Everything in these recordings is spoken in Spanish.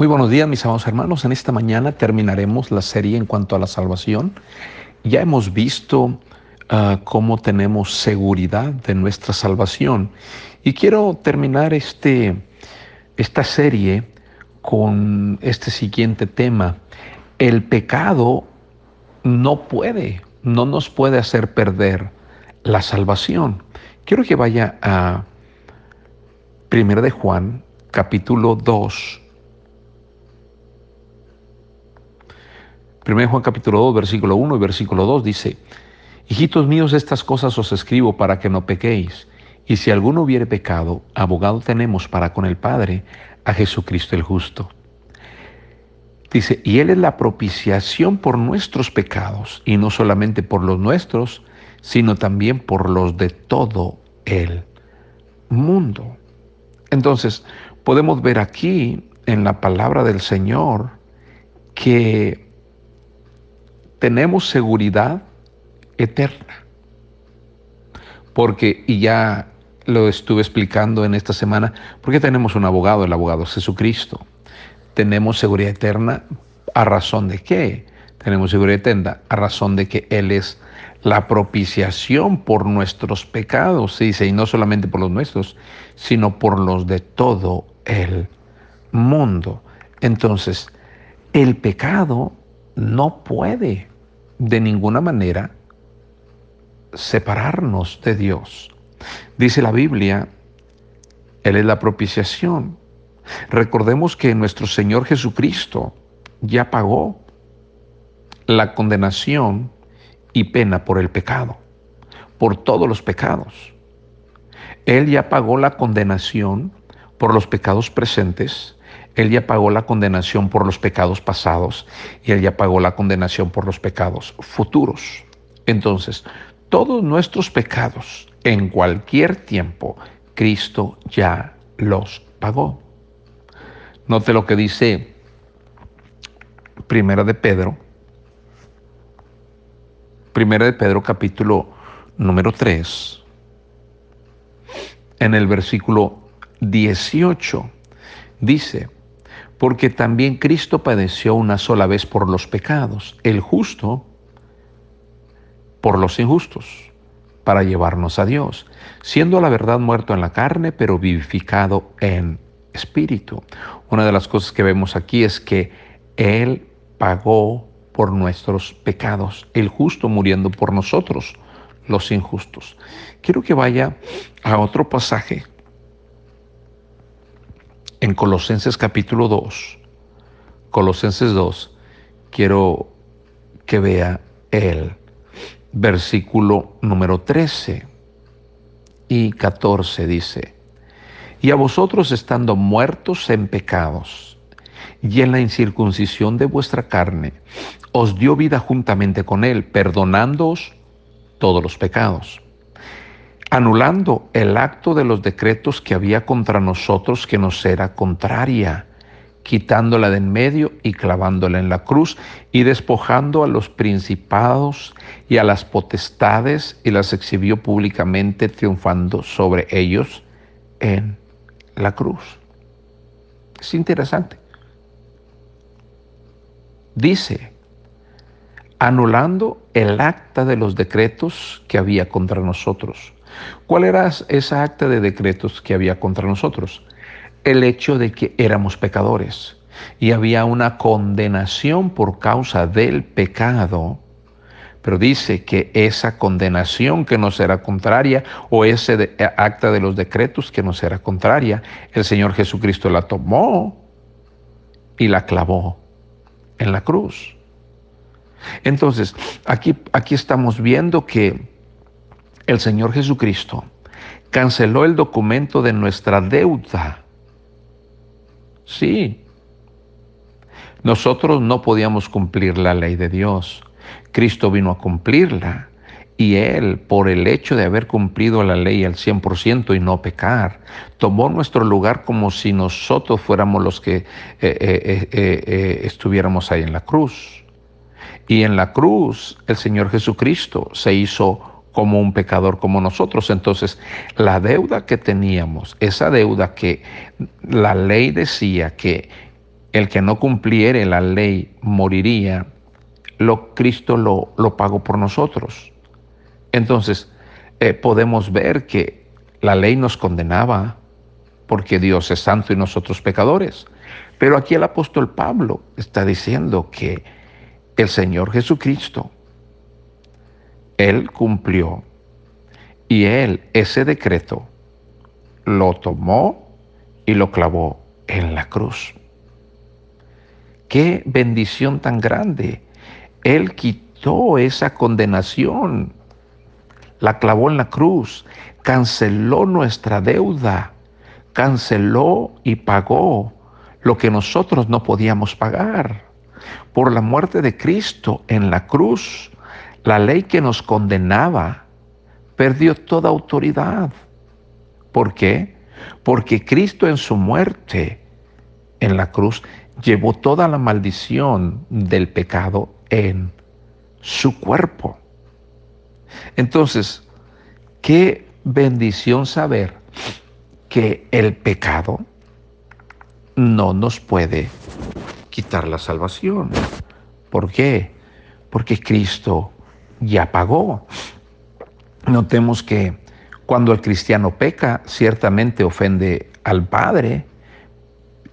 Muy buenos días, mis amados hermanos. En esta mañana terminaremos la serie en cuanto a la salvación. Ya hemos visto uh, cómo tenemos seguridad de nuestra salvación. Y quiero terminar este, esta serie con este siguiente tema. El pecado no puede, no nos puede hacer perder la salvación. Quiero que vaya a 1 de Juan, capítulo 2. 1 Juan capítulo 2, versículo 1 y versículo 2 dice, Hijitos míos, estas cosas os escribo para que no pequéis. Y si alguno hubiere pecado, abogado tenemos para con el Padre, a Jesucristo el justo. Dice, y Él es la propiciación por nuestros pecados, y no solamente por los nuestros, sino también por los de todo el mundo. Entonces, podemos ver aquí en la palabra del Señor que tenemos seguridad eterna. Porque, y ya lo estuve explicando en esta semana, porque tenemos un abogado, el abogado Jesucristo. Tenemos seguridad eterna a razón de qué? Tenemos seguridad eterna a razón de que Él es la propiciación por nuestros pecados, se dice, y no solamente por los nuestros, sino por los de todo el mundo. Entonces, el pecado no puede de ninguna manera separarnos de Dios. Dice la Biblia, Él es la propiciación. Recordemos que nuestro Señor Jesucristo ya pagó la condenación y pena por el pecado, por todos los pecados. Él ya pagó la condenación por los pecados presentes, Él ya pagó la condenación por los pecados pasados y Él ya pagó la condenación por los pecados futuros. Entonces, todos nuestros pecados en cualquier tiempo, Cristo ya los pagó. Note lo que dice Primera de Pedro, Primera de Pedro capítulo número 3, en el versículo 18, dice, porque también Cristo padeció una sola vez por los pecados, el justo por los injustos, para llevarnos a Dios, siendo la verdad muerto en la carne, pero vivificado en espíritu. Una de las cosas que vemos aquí es que Él pagó por nuestros pecados, el justo muriendo por nosotros, los injustos. Quiero que vaya a otro pasaje en Colosenses capítulo 2. Colosenses 2, quiero que vea el versículo número 13 y 14 dice, y a vosotros estando muertos en pecados y en la incircuncisión de vuestra carne, os dio vida juntamente con Él, perdonándoos todos los pecados, anulando el acto de los decretos que había contra nosotros que nos era contraria, quitándola de en medio y clavándola en la cruz y despojando a los principados y a las potestades y las exhibió públicamente triunfando sobre ellos en la cruz. Es interesante. Dice, anulando el acta de los decretos que había contra nosotros. ¿Cuál era esa acta de decretos que había contra nosotros? El hecho de que éramos pecadores y había una condenación por causa del pecado, pero dice que esa condenación que nos era contraria o ese acta de los decretos que nos era contraria, el Señor Jesucristo la tomó y la clavó en la cruz. Entonces, aquí, aquí estamos viendo que el Señor Jesucristo canceló el documento de nuestra deuda. Sí. Nosotros no podíamos cumplir la ley de Dios. Cristo vino a cumplirla. Y Él, por el hecho de haber cumplido la ley al 100% y no pecar, tomó nuestro lugar como si nosotros fuéramos los que eh, eh, eh, estuviéramos ahí en la cruz. Y en la cruz el Señor Jesucristo se hizo como un pecador como nosotros. Entonces, la deuda que teníamos, esa deuda que la ley decía que el que no cumpliere la ley moriría, lo, Cristo lo, lo pagó por nosotros. Entonces, eh, podemos ver que la ley nos condenaba porque Dios es santo y nosotros pecadores. Pero aquí el apóstol Pablo está diciendo que el Señor Jesucristo, Él cumplió y Él ese decreto lo tomó y lo clavó en la cruz. Qué bendición tan grande. Él quitó esa condenación, la clavó en la cruz, canceló nuestra deuda, canceló y pagó lo que nosotros no podíamos pagar. Por la muerte de Cristo en la cruz, la ley que nos condenaba perdió toda autoridad. ¿Por qué? Porque Cristo en su muerte en la cruz llevó toda la maldición del pecado en su cuerpo. Entonces, qué bendición saber que el pecado no nos puede quitar la salvación. ¿Por qué? Porque Cristo ya pagó. Notemos que cuando el cristiano peca, ciertamente ofende al Padre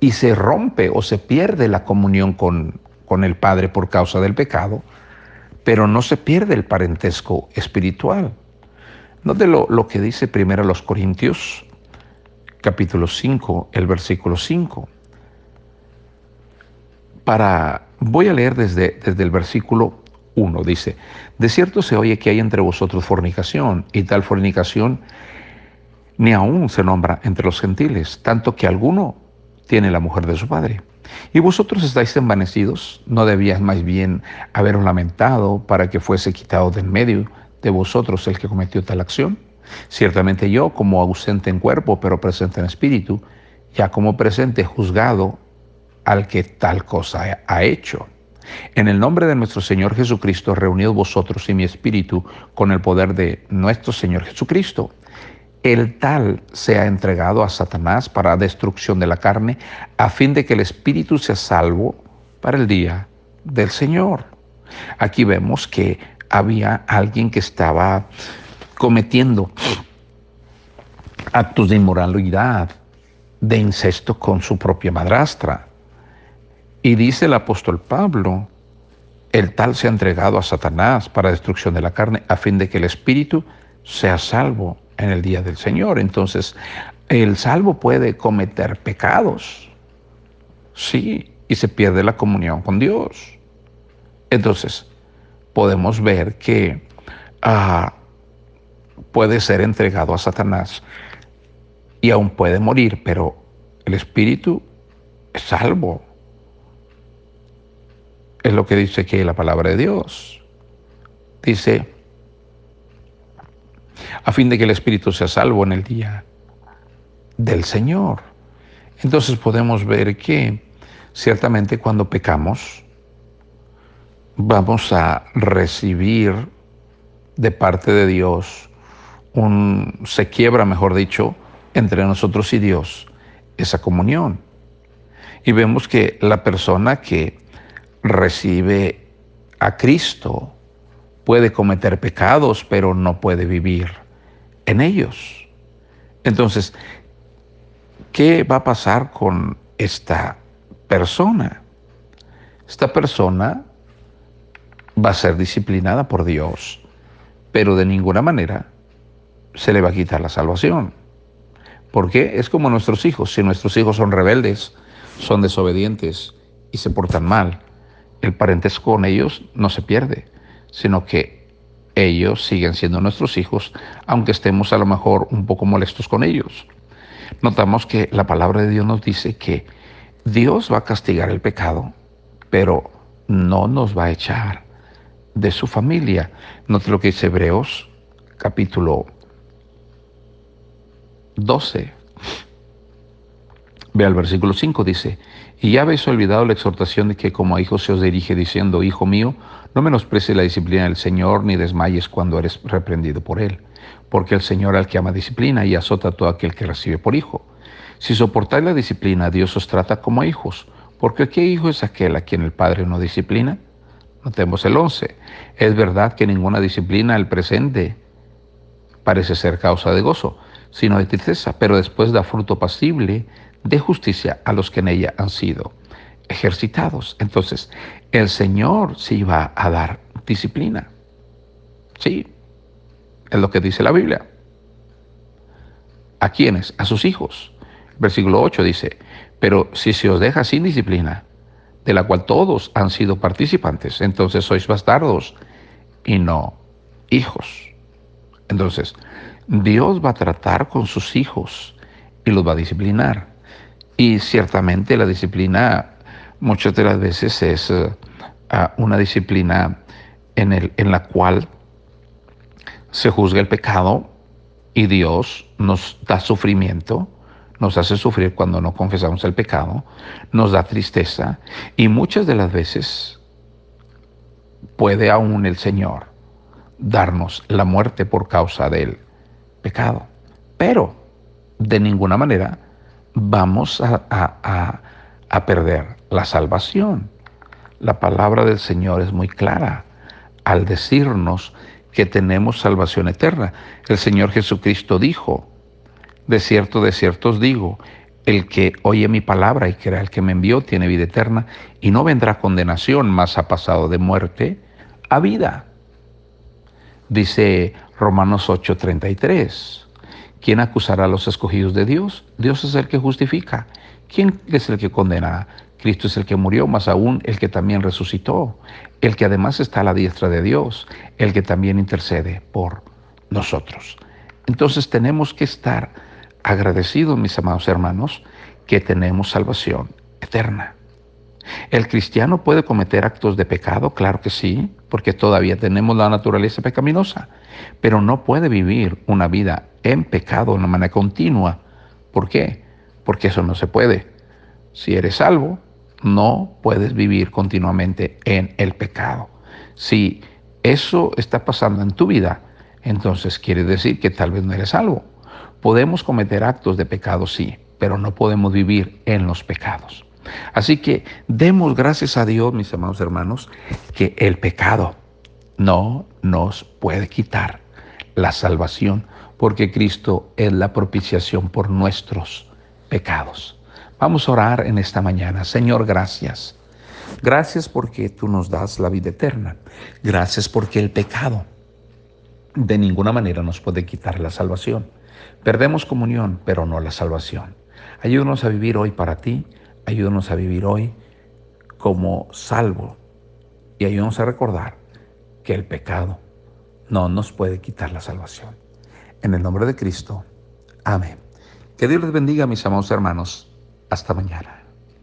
y se rompe o se pierde la comunión con, con el Padre por causa del pecado, pero no se pierde el parentesco espiritual. Note lo, lo que dice primero los Corintios, capítulo 5, el versículo 5. Para, voy a leer desde, desde el versículo 1 dice, de cierto se oye que hay entre vosotros fornicación, y tal fornicación ni aún se nombra entre los gentiles, tanto que alguno tiene la mujer de su padre. Y vosotros estáis envanecidos, no debías más bien haberos lamentado para que fuese quitado de en medio de vosotros el que cometió tal acción. Ciertamente yo, como ausente en cuerpo, pero presente en espíritu, ya como presente juzgado al que tal cosa ha hecho. En el nombre de nuestro Señor Jesucristo, reunidos vosotros y mi espíritu con el poder de nuestro Señor Jesucristo. El tal sea entregado a Satanás para destrucción de la carne, a fin de que el espíritu sea salvo para el día del Señor. Aquí vemos que había alguien que estaba cometiendo actos de inmoralidad, de incesto con su propia madrastra. Y dice el apóstol Pablo, el tal se ha entregado a Satanás para destrucción de la carne, a fin de que el espíritu sea salvo en el día del Señor. Entonces, el salvo puede cometer pecados, sí, y se pierde la comunión con Dios. Entonces, podemos ver que ah, puede ser entregado a Satanás y aún puede morir, pero el espíritu es salvo es lo que dice aquí la palabra de Dios. Dice, a fin de que el Espíritu sea salvo en el día del Señor. Entonces podemos ver que ciertamente cuando pecamos, vamos a recibir de parte de Dios un, se quiebra, mejor dicho, entre nosotros y Dios esa comunión. Y vemos que la persona que recibe a Cristo, puede cometer pecados, pero no puede vivir en ellos. Entonces, ¿qué va a pasar con esta persona? Esta persona va a ser disciplinada por Dios, pero de ninguna manera se le va a quitar la salvación. Porque es como nuestros hijos. Si nuestros hijos son rebeldes, son desobedientes y se portan mal, el parentesco con ellos no se pierde, sino que ellos siguen siendo nuestros hijos, aunque estemos a lo mejor un poco molestos con ellos. Notamos que la palabra de Dios nos dice que Dios va a castigar el pecado, pero no nos va a echar de su familia. Note lo que dice Hebreos capítulo 12. Ve al versículo 5, dice, y ya habéis olvidado la exhortación de que como a hijos se os dirige diciendo, Hijo mío, no menosprecies la disciplina del Señor ni desmayes cuando eres reprendido por Él, porque el Señor al que ama disciplina y azota a todo aquel que recibe por hijo. Si soportáis la disciplina, Dios os trata como a hijos. Porque ¿qué hijo es aquel a quien el Padre no disciplina? Notemos el 11. Es verdad que ninguna disciplina al presente parece ser causa de gozo, sino de tristeza, pero después da fruto pasible de justicia a los que en ella han sido ejercitados. Entonces, el Señor sí va a dar disciplina. Sí, es lo que dice la Biblia. ¿A quiénes? A sus hijos. Versículo 8 dice, pero si se os deja sin disciplina, de la cual todos han sido participantes, entonces sois bastardos y no hijos. Entonces, Dios va a tratar con sus hijos y los va a disciplinar. Y ciertamente la disciplina muchas de las veces es eh, una disciplina en, el, en la cual se juzga el pecado y Dios nos da sufrimiento, nos hace sufrir cuando no confesamos el pecado, nos da tristeza y muchas de las veces puede aún el Señor darnos la muerte por causa del pecado. Pero de ninguna manera vamos a, a perder la salvación. La palabra del Señor es muy clara al decirnos que tenemos salvación eterna. El Señor Jesucristo dijo, de cierto, de cierto os digo, el que oye mi palabra y crea el que me envió tiene vida eterna y no vendrá condenación, mas ha pasado de muerte a vida. Dice Romanos 8:33, ¿quién acusará a los escogidos de Dios? Dios es el que justifica. ¿Quién es el que condena? Cristo es el que murió, más aún el que también resucitó, el que además está a la diestra de Dios, el que también intercede por nosotros. Entonces tenemos que estar agradecidos, mis amados hermanos, que tenemos salvación eterna. ¿El cristiano puede cometer actos de pecado? Claro que sí, porque todavía tenemos la naturaleza pecaminosa, pero no puede vivir una vida en pecado de una manera continua. ¿Por qué? Porque eso no se puede. Si eres salvo, no puedes vivir continuamente en el pecado. Si eso está pasando en tu vida, entonces quiere decir que tal vez no eres salvo. Podemos cometer actos de pecado, sí, pero no podemos vivir en los pecados. Así que demos gracias a Dios, mis amados hermanos, que el pecado no nos puede quitar la salvación, porque Cristo es la propiciación por nuestros pecados. Vamos a orar en esta mañana. Señor, gracias. Gracias porque tú nos das la vida eterna. Gracias porque el pecado de ninguna manera nos puede quitar la salvación. Perdemos comunión, pero no la salvación. Ayúdanos a vivir hoy para ti. Ayúdanos a vivir hoy como salvo. Y ayúdanos a recordar que el pecado no nos puede quitar la salvación. En el nombre de Cristo. Amén. Que Dios les bendiga, mis amados hermanos. Hasta mañana.